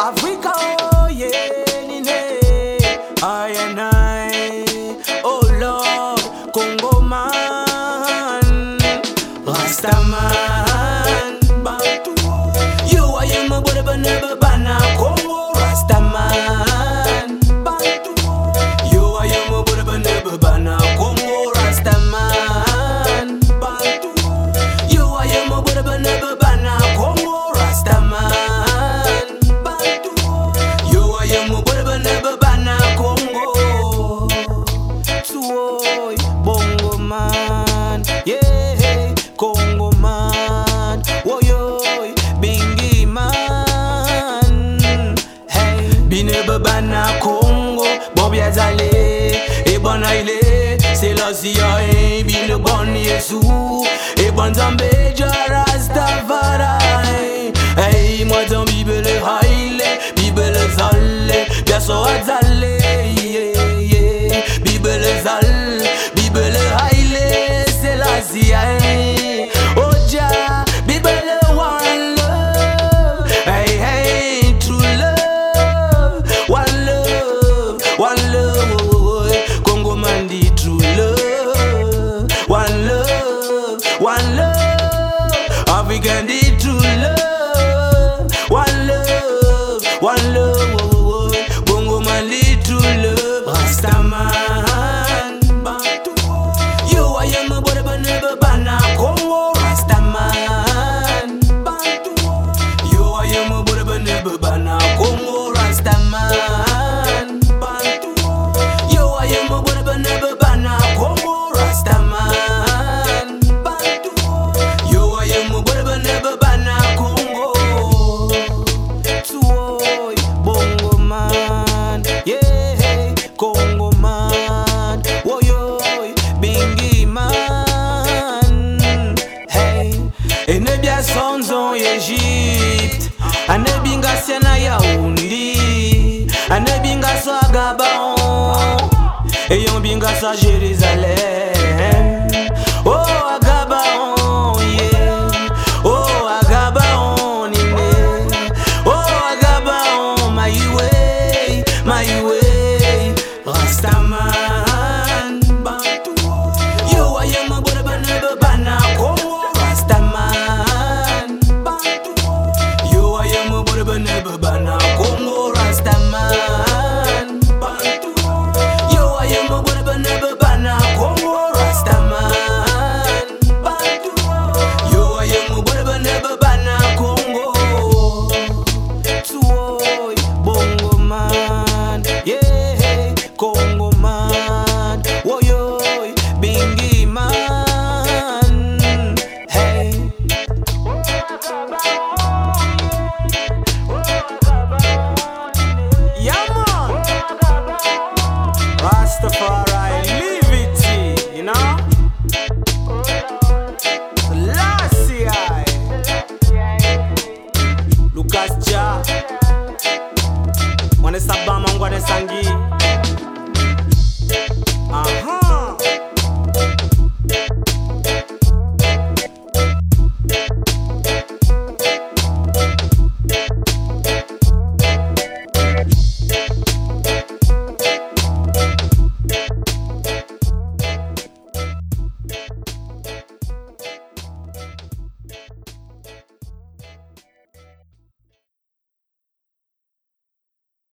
Africa zale E ban a ile Se la siya e Bi le bon yesu E ban zambe jaras tavara e. E mwa zan bibele haile Bibele zale Biaso a zale Bibele zale Bibele haile Se la siya e. siana yaoundé ane binga so a gabon yon binga so jérusalem oh a gabon yeah. oh a gabon nine oh a gabon my way my way. Rastaman bantu. Yo ayama Mwene saba mangwa de sangi.